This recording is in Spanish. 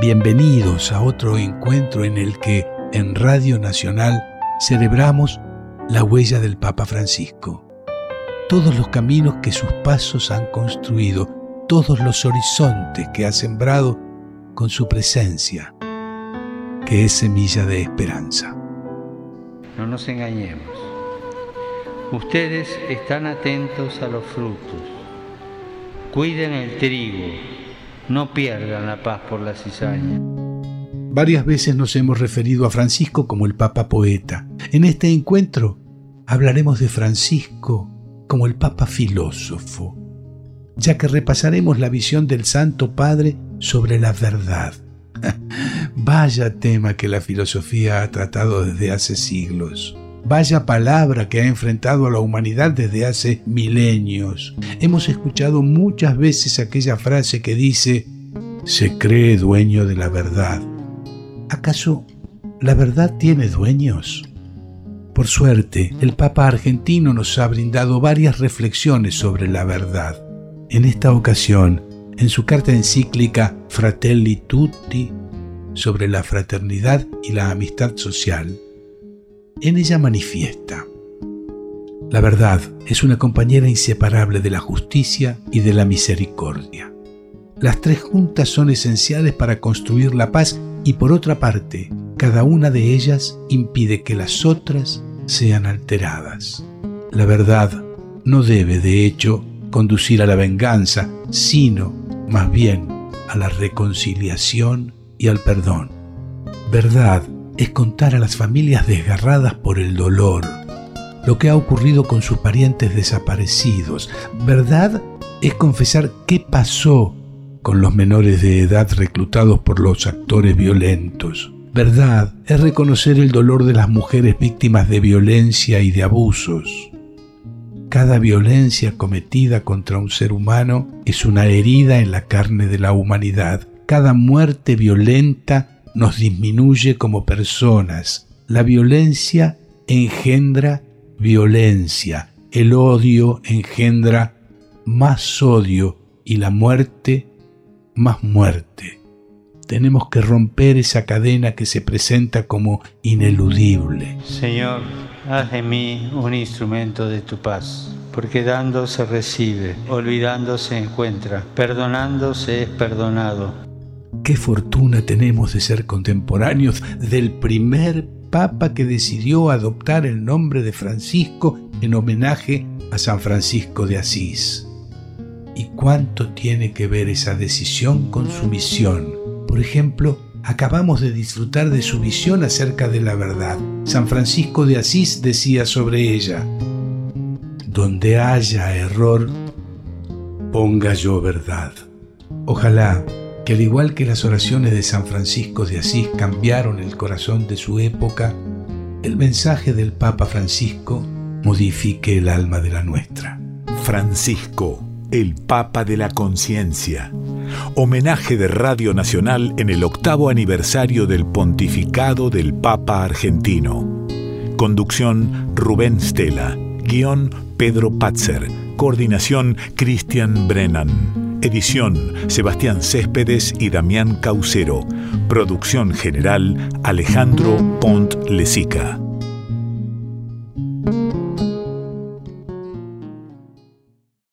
Bienvenidos a otro encuentro en el que en Radio Nacional celebramos la huella del Papa Francisco. Todos los caminos que sus pasos han construido, todos los horizontes que ha sembrado con su presencia, que es semilla de esperanza. No nos engañemos. Ustedes están atentos a los frutos. Cuiden el trigo. No pierdan la paz por la cizaña. Varias veces nos hemos referido a Francisco como el Papa poeta. En este encuentro hablaremos de Francisco como el Papa filósofo, ya que repasaremos la visión del Santo Padre sobre la verdad. Vaya tema que la filosofía ha tratado desde hace siglos. Vaya palabra que ha enfrentado a la humanidad desde hace milenios. Hemos escuchado muchas veces aquella frase que dice, se cree dueño de la verdad. ¿Acaso la verdad tiene dueños? Por suerte, el Papa argentino nos ha brindado varias reflexiones sobre la verdad. En esta ocasión, en su carta encíclica Fratelli Tutti sobre la fraternidad y la amistad social, en ella manifiesta, la verdad es una compañera inseparable de la justicia y de la misericordia. Las tres juntas son esenciales para construir la paz y por otra parte, cada una de ellas impide que las otras sean alteradas. La verdad no debe, de hecho, conducir a la venganza, sino, más bien, a la reconciliación y al perdón. Verdad es contar a las familias desgarradas por el dolor lo que ha ocurrido con sus parientes desaparecidos. Verdad es confesar qué pasó con los menores de edad reclutados por los actores violentos. Verdad es reconocer el dolor de las mujeres víctimas de violencia y de abusos. Cada violencia cometida contra un ser humano es una herida en la carne de la humanidad. Cada muerte violenta nos disminuye como personas. La violencia engendra violencia, el odio engendra más odio y la muerte más muerte. Tenemos que romper esa cadena que se presenta como ineludible. Señor, haz de mí un instrumento de tu paz, porque dando se recibe, olvidando se encuentra, perdonando se es perdonado Qué fortuna tenemos de ser contemporáneos del primer papa que decidió adoptar el nombre de Francisco en homenaje a San Francisco de Asís. ¿Y cuánto tiene que ver esa decisión con su misión? Por ejemplo, acabamos de disfrutar de su visión acerca de la verdad. San Francisco de Asís decía sobre ella, donde haya error, ponga yo verdad. Ojalá que al igual que las oraciones de San Francisco de Asís cambiaron el corazón de su época, el mensaje del Papa Francisco modifique el alma de la nuestra. Francisco, el Papa de la Conciencia. Homenaje de Radio Nacional en el octavo aniversario del pontificado del Papa argentino. Conducción Rubén Stella. Guión Pedro Patzer. Coordinación Cristian Brennan. Edición Sebastián Céspedes y Damián Caucero. Producción general Alejandro Pont Lesica.